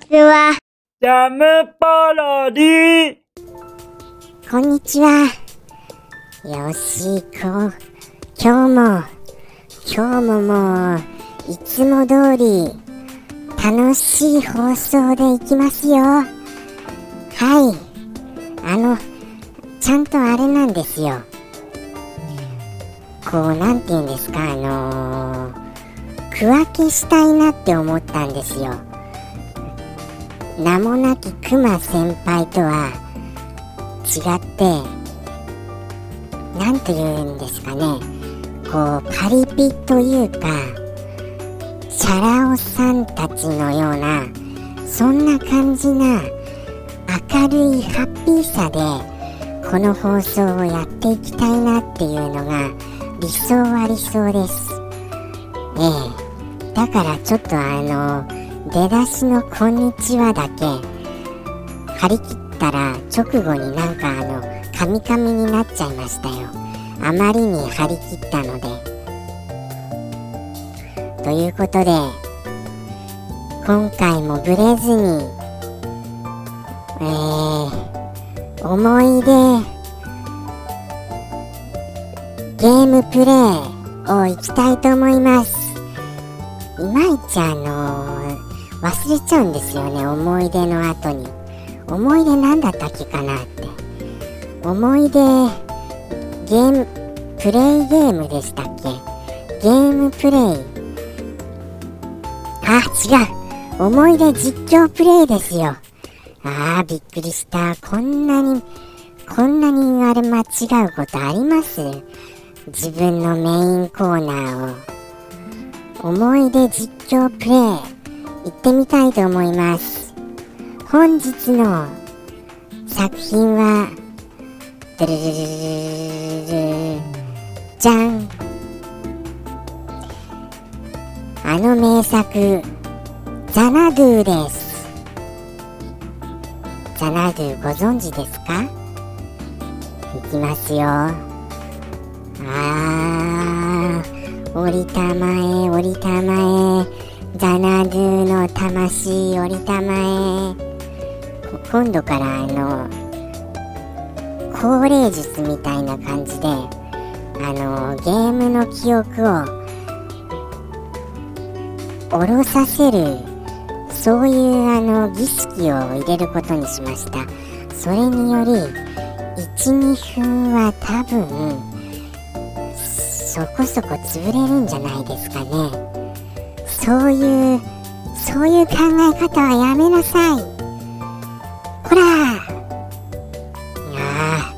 ちは。ジャムパロディこんにちは。よしこ。今日も、今日ももう、いつも通り、楽しい放送でいきますよ。はい。あの、ちゃんとあれなんですよ。こう、なんて言うんですか、あのー区分けしたいなって思ったんですよ。名もなきクマ先輩とは違って何と言うんですかね。こうパリピというかチャラ男さんたちのようなそんな感じな明るいハッピーさでこの放送をやっていきたいなっていうのが理想は理想です。ええ。だからちょっとあの出だしの「こんにちは」だけ。張り切ったら直後になんかあのカミカミになっちゃいましたよ。あまりに張り切ったので。ということで今回もブレずにえー、思い出ゲームプレイをいきたいと思います。いまいちあのー、忘れちゃうんですよね思い出の後に。思い出何だったっけかなって。思い出ゲームプレイゲームでしたっけ？ゲームプレイ。あ違う。思い出実況プレイですよ。あーびっくりした。こんなにこんなにあれ間違うことあります？自分のメインコーナーを。思い出実況プレイ。行ってみたいと思います。本日の作品はルルルじゃんあの名作ザナドゥですザナドゥご存知ですかいきますよあー降りたまえ降りたまえザナドゥの魂降りたまえ今度からあの高齢術みたいな感じであのゲームの記憶を下ろさせるそういうあの儀式を入れることにしました。それにより12分は多分そこそこ潰れるんじゃないですかね。そういうそういう考え方はやめなさい。ほら。あ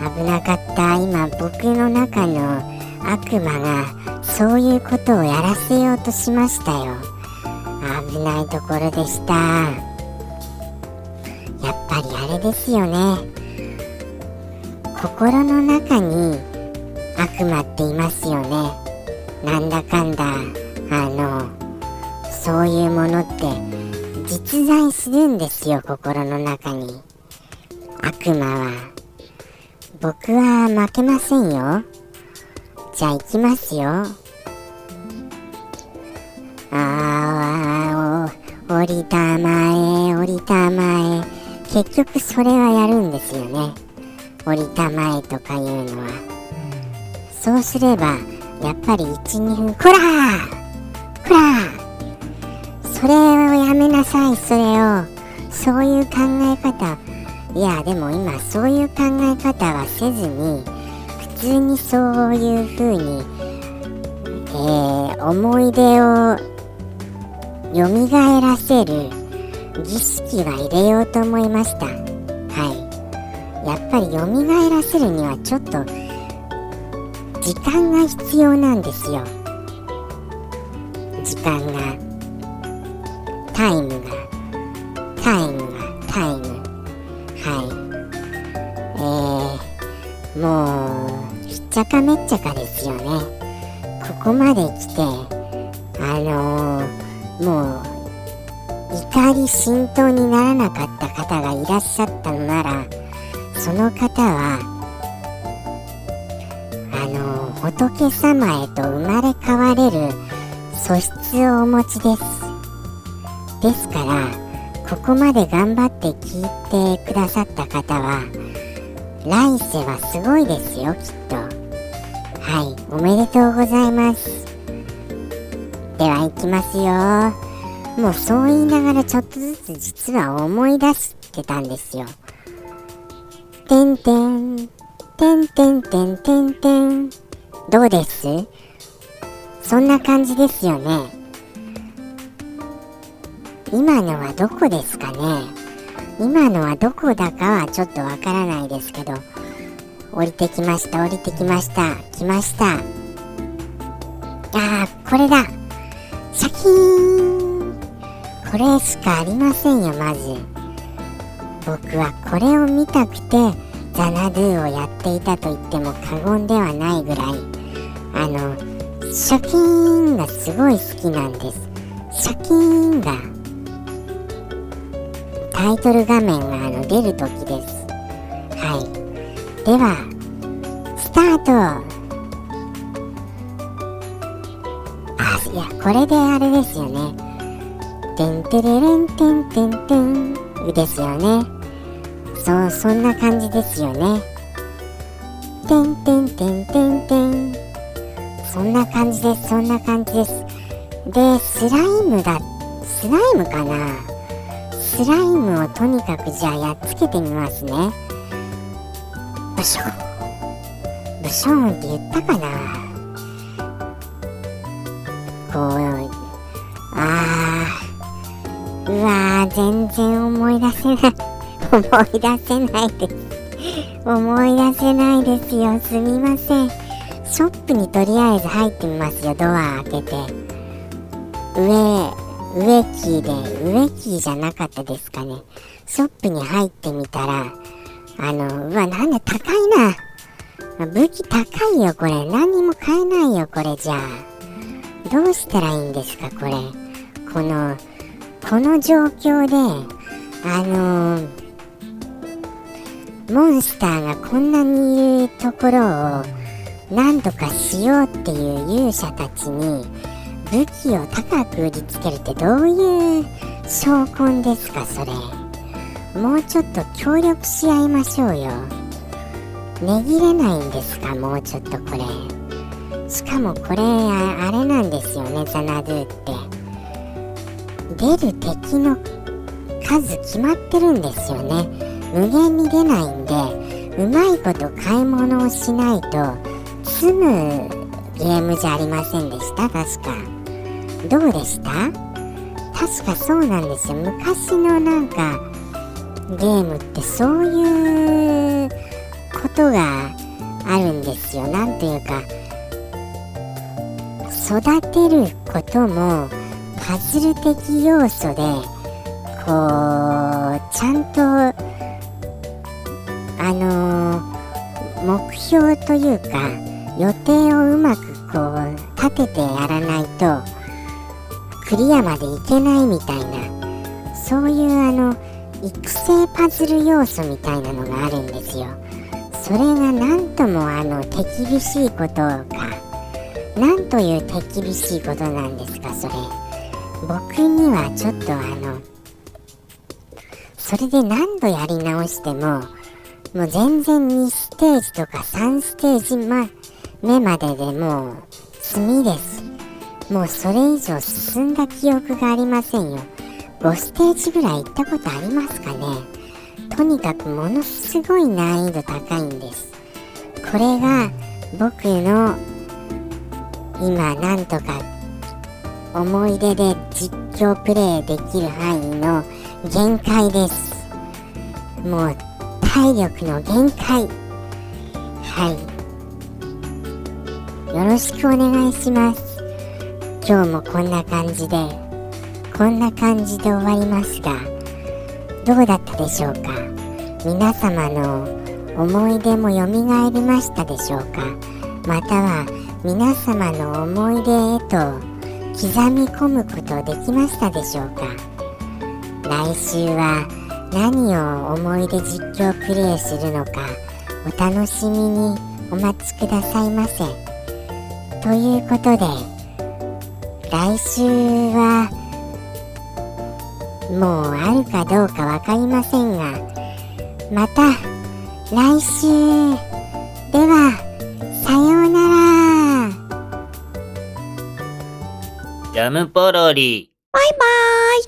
あ危なかった。今僕の中の悪魔がそういうことをやらせようとしましたよ。危ないところでした。やっぱりあれですよね。心の中に悪魔っていますよね。なんだかんだ。あのそういうものって実在するんですよ心の中に。悪魔は。僕は負けませんよ。じゃあ行きますよ。ああ降りたまえ降りたまえ。結局それはやるんですよね。降りたまえとかいうのは。そうすればやっぱり12分こらこらそれをやめなさいそれをそういう考え方いやでも今そういう考え方はせずに普通にそういう風に、えー、思い出を蘇らせる儀式は入れようと思いました。はい。やっぱり蘇らせるにはちょっと時間が必要なんですよ。間がタイムがタイムがタイムはい。えー、もうひっちゃかめっちゃかですよね。ここまで来てあのー、もう怒り浸透にならなかった方がいらっしゃったのならその方は仏様へと生まれ変われる素質をお持ちです。ですからここまで頑張って聞いてくださった方は来世はすごいですよきっと。はいおめでとうございます。では行きますよ。もうそう言いながらちょっとずつ実は思い出してたんですよ。てんてんてんてんてんてんてん。どうです？そんな感じですよね。今のはどこですかね？今のはどこだかはちょっとわからないですけど。降りてきました降りてきました。来ました。あーこれだ。シャキーン。これしかありませんよまず。僕はこれを見たくてザナドゥをやっていたと言っても過言ではないぐらい。あのシャキーンがすごい好きなんです。シャキーンがタイトル画面があの出る時です。はい。ではスタート。あいやこれであれですよね。てんてれれんてんてんてんですよね。そうそんな感じですよね。てんてんてんてんてんそんな感じです。そんな感じです。でスライムだスライムかな。スライムをとにかくじゃあやっつけてみますね。ブションブションって言ったかな。こうあー。うわー全然思い出せない。思い出せないです。思い出せないですよ。すみません。ショップにとりあえず入ってみますよ。ドア開けて。上植木で植木じゃなかったですかね。ショップに入ってみたらあのうわなんだ高いな。武器高いよこれ。何にも買えないよこれじゃあ。どうしたらいいんですかこれ。このこの状況であのー、モンスターがこんなにいるところをなんとかしようっていう勇者たちに武器を高く売りつけるってどういう証拠ですかそれ。もうちょっと協力し合いましょうよ。値切れないんですかもうちょっとこれ。しかもこれあれなんですよねザナドゥって。出る敵の数決まってるんですよね。無限に出ないんでうまいこと買い物をしないと済むゲームじゃありませんでした？確か。どうでした？確かそうなんですよ。昔のなんかゲームってそういうことがあるんですよ。なんていうか育てることもパズル的要素でこうちゃんとあのー、目標というか予定をうまくこう立ててやらないとクリアまでいけないみたいなそういうあの育成パズル要素みたいなのがあるんですよ。それが何ともあの手厳しいことか。何という手厳しいことなんですかそれ。僕にはちょっとあのそれで何度やり直してももう全然2ステージとか3ステージ、ま、目まででもう済みです。もうそれ以上進んだ記憶がありませんよ。5ステージぐらい行ったことありますかね。とにかくものすごい難易度高いんです。これが僕の今なんとか思い出で実況プレイできる範囲の限界です。もう体力の限界。はい。よろしくお願いします。今日もこんな感じでこんな感じで終わりますがどうだったでしょうか？皆様の思い出もよみがえりましたでしょうか？または皆様の思い出へと刻み込むことできましたでしょうか？来週は何を思い出実況プレイするのかお楽しみにお待ちくださいませ。ということで来週はもうあるかどうかわかりませんがまた来週ではさようならジャムポロリ。バイバイ